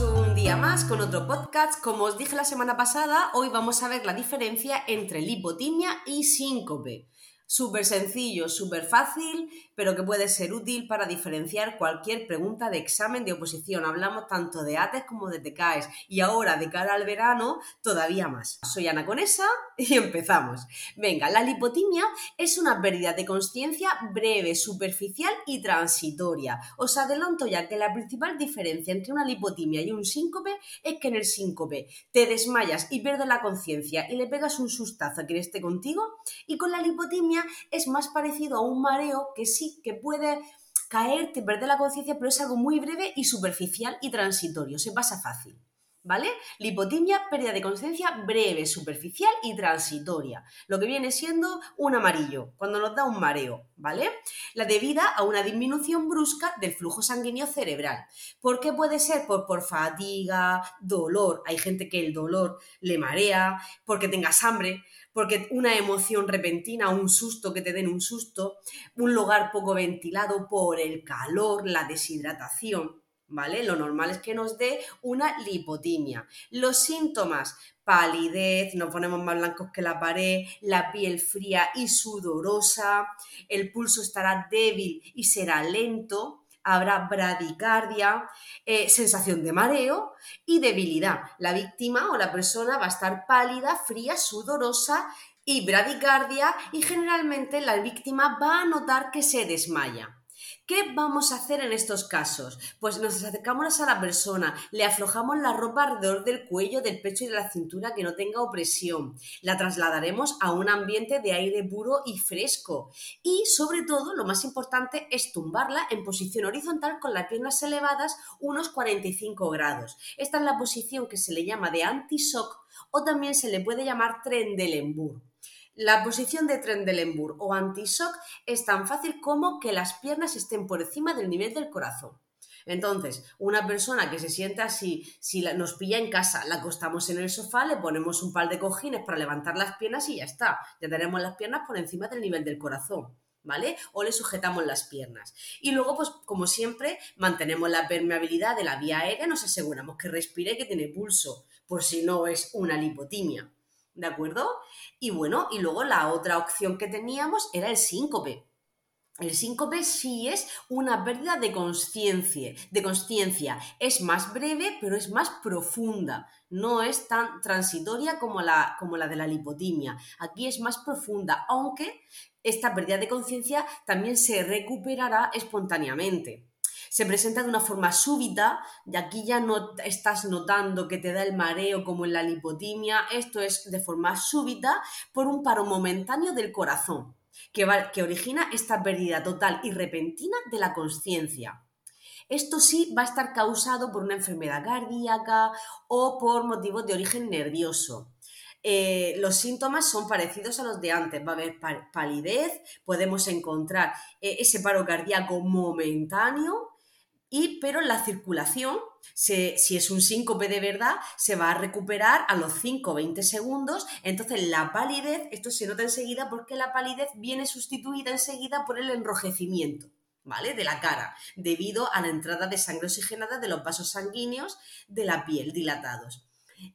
un día más con otro podcast. Como os dije la semana pasada, hoy vamos a ver la diferencia entre lipotimia y síncope. Súper sencillo, súper fácil, pero que puede ser útil para diferenciar cualquier pregunta de examen de oposición. Hablamos tanto de ATES como de TECAES y ahora de cara al verano todavía más. Soy Ana Conesa y empezamos. Venga, la lipotimia es una pérdida de conciencia breve, superficial y transitoria. Os adelanto ya que la principal diferencia entre una lipotimia y un síncope es que en el síncope te desmayas y pierdes la conciencia y le pegas un sustazo a quien esté contigo y con la lipotimia es más parecido a un mareo que sí que puede caerte, perder la conciencia, pero es algo muy breve y superficial y transitorio, se pasa fácil. ¿Vale? Lipotimia, pérdida de conciencia breve, superficial y transitoria. Lo que viene siendo un amarillo, cuando nos da un mareo, ¿vale? La debida a una disminución brusca del flujo sanguíneo cerebral. ¿Por qué puede ser? Por, por fatiga, dolor. Hay gente que el dolor le marea, porque tengas hambre, porque una emoción repentina, un susto que te den un susto, un lugar poco ventilado por el calor, la deshidratación, ¿vale? Lo normal es que nos dé una lipotimia. Los síntomas, palidez, nos ponemos más blancos que la pared, la piel fría y sudorosa, el pulso estará débil y será lento, habrá bradicardia, eh, sensación de mareo y debilidad. La víctima o la persona va a estar pálida, fría, sudorosa y bradicardia y generalmente la víctima va a notar que se desmaya. ¿Qué vamos a hacer en estos casos? Pues nos acercamos a la persona, le aflojamos la ropa alrededor del cuello, del pecho y de la cintura que no tenga opresión. La trasladaremos a un ambiente de aire puro y fresco. Y sobre todo, lo más importante es tumbarla en posición horizontal con las piernas elevadas unos 45 grados. Esta es la posición que se le llama de anti-shock o también se le puede llamar trendelenburg. La posición de Trendelenburg o anti-shock es tan fácil como que las piernas estén por encima del nivel del corazón. Entonces, una persona que se sienta así, si nos pilla en casa, la acostamos en el sofá, le ponemos un par de cojines para levantar las piernas y ya está. Ya tenemos las piernas por encima del nivel del corazón. ¿Vale? O le sujetamos las piernas. Y luego, pues, como siempre, mantenemos la permeabilidad de la vía aérea, nos aseguramos que respire que tiene pulso, por si no es una lipotimia. ¿De acuerdo? Y bueno, y luego la otra opción que teníamos era el síncope. El síncope sí es una pérdida de conciencia, de conciencia. Es más breve, pero es más profunda. No es tan transitoria como la, como la de la lipotimia. Aquí es más profunda, aunque esta pérdida de conciencia también se recuperará espontáneamente se presenta de una forma súbita, y aquí ya no estás notando que te da el mareo como en la lipotimia, esto es de forma súbita por un paro momentáneo del corazón, que, que origina esta pérdida total y repentina de la conciencia. Esto sí va a estar causado por una enfermedad cardíaca o por motivos de origen nervioso. Eh, los síntomas son parecidos a los de antes. Va a haber palidez, podemos encontrar eh, ese paro cardíaco momentáneo, y, pero la circulación, si es un síncope de verdad, se va a recuperar a los 5 o 20 segundos. Entonces la palidez, esto se nota enseguida porque la palidez viene sustituida enseguida por el enrojecimiento. ¿Vale? De la cara, debido a la entrada de sangre oxigenada de los vasos sanguíneos de la piel dilatados.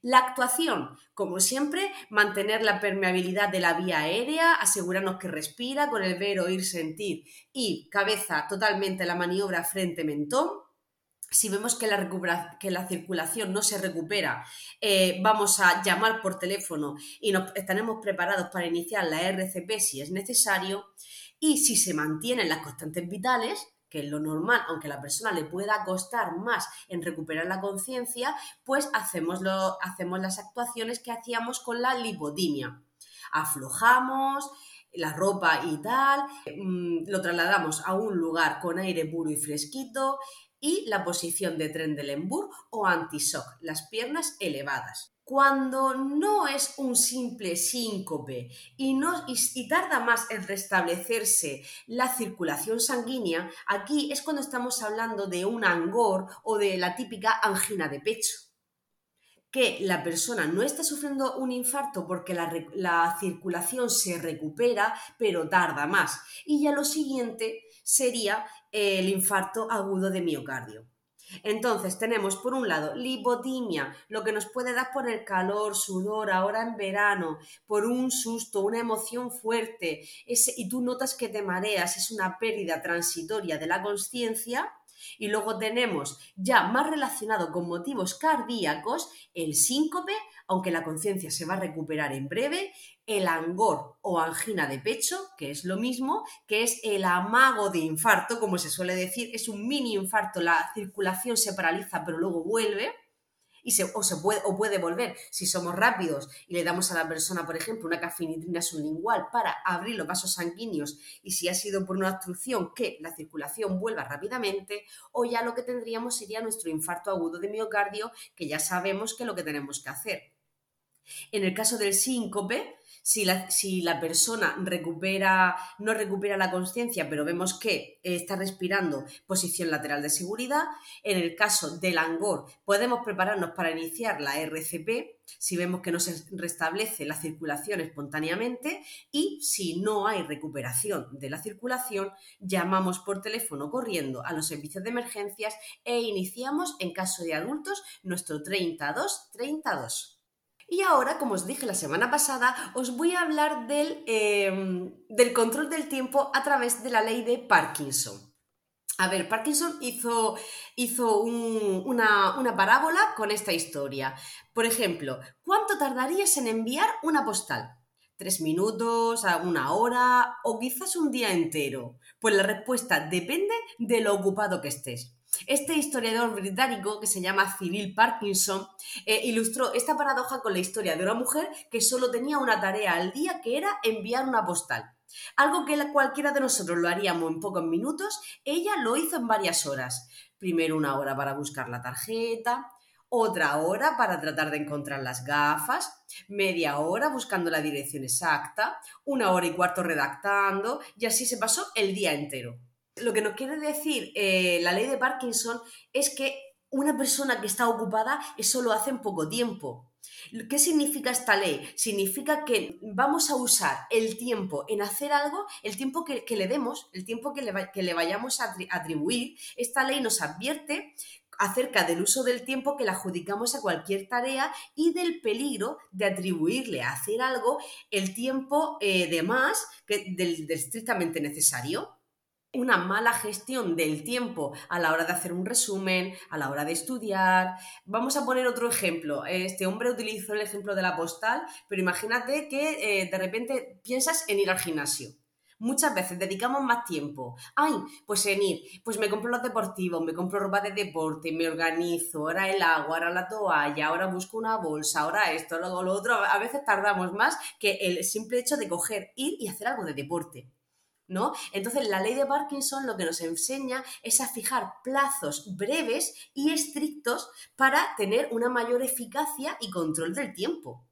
La actuación, como siempre, mantener la permeabilidad de la vía aérea, asegurarnos que respira con el ver, oír, sentir y cabeza totalmente la maniobra frente-mentón. Si vemos que la, que la, circulación no se recupera, eh, vamos a llamar por teléfono y nos estaremos preparados para iniciar la RCP si es necesario. Y si se mantienen las constantes vitales, que lo normal, aunque a la persona le pueda costar más en recuperar la conciencia, pues hacemos, hacemos las actuaciones que hacíamos con la lipotimia. Aflojamos la ropa y tal, mm, lo trasladamos a un lugar con aire puro y fresquito y la posición de Trendelenburg o anti-shock, las piernas elevadas cuando no es un simple síncope y, no, y, tarda más en restablecerse la circulación sanguínea, aquí es cuando estamos hablando de un angor o de la típica angina de pecho. Que la persona no está sufriendo un infarto porque la, la circulación se recupera, pero tarda más. Y ya lo siguiente sería el infarto agudo de miocardio. Entonces tenemos por un lado lipotimia, lo que nos puede dar por el calor, sudor, ahora en verano, por un susto, una emoción fuerte, y tú notas que te mareas, es una pérdida transitoria de la conciencia. Y luego tenemos ya más relacionado con motivos cardíacos el síncope, aunque la conciencia se va a recuperar en breve, el angor o angina de pecho, que es lo mismo, que es el amago de infarto, como se suele decir, es un mini infarto, la circulación se paraliza pero luego vuelve. Y se, o, se puede, o puede volver si somos rápidos y le damos a la persona, por ejemplo, una cafeinitrina sublingual para abrir los vasos sanguíneos y si ha sido por una obstrucción que la circulación vuelva rápidamente, o ya lo que tendríamos sería nuestro infarto agudo de miocardio, que ya sabemos que es lo que tenemos que hacer. En el caso del síncope, si la, persona recupera, no recupera la conciencia, pero vemos que está respirando posición lateral de seguridad, en el caso del angor podemos prepararnos para iniciar la RCP si vemos que no se restablece la circulación espontáneamente y si no hay recuperación de la circulación, llamamos por teléfono corriendo a los servicios de emergencias e iniciamos en caso de adultos nuestro 32 32. Y ahora, como os dije la semana pasada, os voy a hablar del, em, del control del tiempo a través de la ley de Parkinson. A ver, Parkinson hizo, hizo una, una, parábola con esta historia. Por ejemplo, ¿cuánto tardarías en enviar una postal? ¿Tres minutos, una hora o quizás un día entero? Pues la respuesta depende de lo ocupado que estés. Este historiador británico, que se llama Cyril Parkinson, eh, ilustró esta paradoja con la historia de una mujer que solo tenía una tarea al día, que era enviar una postal. Algo que cualquiera de nosotros lo haríamos en pocos minutos, ella lo hizo en varias horas. Primero una hora para buscar la tarjeta, otra hora para tratar de encontrar las gafas, media hora buscando la dirección exacta, una hora y cuarto redactando, y así se pasó el día entero lo que nos quiere decir eh, la ley de Parkinson es que una persona que está ocupada eso lo hace en poco tiempo. ¿Qué significa esta ley? Significa que vamos a usar el tiempo en hacer algo, el tiempo que, le demos, el tiempo que le, vayamos a atribuir. Esta ley nos advierte acerca del uso del tiempo que le adjudicamos a cualquier tarea y del peligro de atribuirle a hacer algo el tiempo eh, de más que del estrictamente necesario una mala gestión del tiempo a la hora de hacer un resumen, a la hora de estudiar. Vamos a poner otro ejemplo. Este hombre utilizó el ejemplo de la postal, pero imagínate que eh, de repente piensas en ir al gimnasio. Muchas veces dedicamos más tiempo. Ay, pues en ir, pues me compro los deportivos, me compro ropa de deporte, me organizo, ahora el agua, ahora la toalla, ahora busco una bolsa, ahora esto, luego lo otro. A veces tardamos más que el simple hecho de coger, ir y hacer algo de deporte. ¿No? Entonces, la ley de Parkinson lo que nos enseña es a fijar plazos breves y estrictos para tener una mayor eficacia y control del tiempo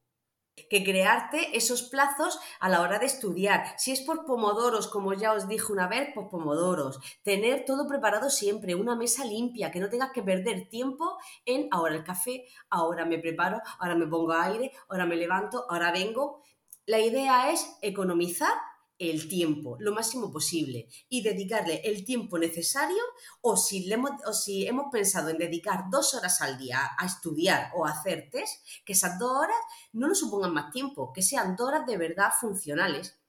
que crearte esos plazos a la hora de estudiar. Si es por pomodoros, como ya os dije una vez, pues pomodoros. Tener todo preparado siempre, una mesa limpia, que no tengas que perder tiempo en ahora el café, ahora me preparo, ahora me pongo aire, ahora me levanto, ahora vengo. La idea es economizar el tiempo lo máximo posible y dedicarle el tiempo necesario o si, hemos, o si hemos pensado en dedicar dos horas al día a estudiar o a hacer test, que esas dos horas no nos supongan más tiempo, que sean dos horas de verdad funcionales.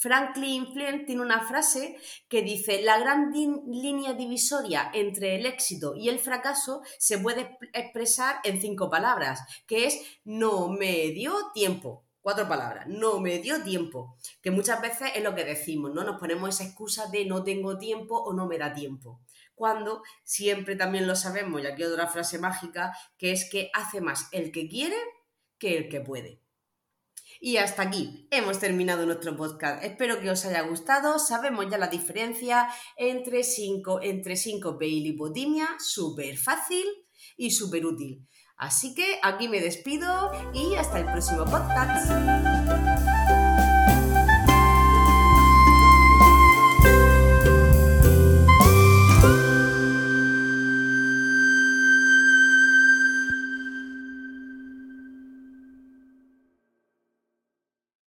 Franklin Flint tiene una frase que dice, la gran línea divisoria entre el éxito y el fracaso se puede expresar en cinco palabras, que es no me dio tiempo. Cuatro palabras, no me dio tiempo, que muchas veces es lo que decimos, ¿no? Nos ponemos esa excusa de no tengo tiempo o no me da tiempo. Cuando siempre también lo sabemos, y aquí otra frase mágica, que es que hace más el que quiere que el que puede. Y hasta aquí hemos terminado nuestro podcast. Espero que os haya gustado. Sabemos ya la diferencia entre 5 entre síncope y lipotimia, súper fácil y súper útil. Así que aquí me despido y hasta el próximo podcast.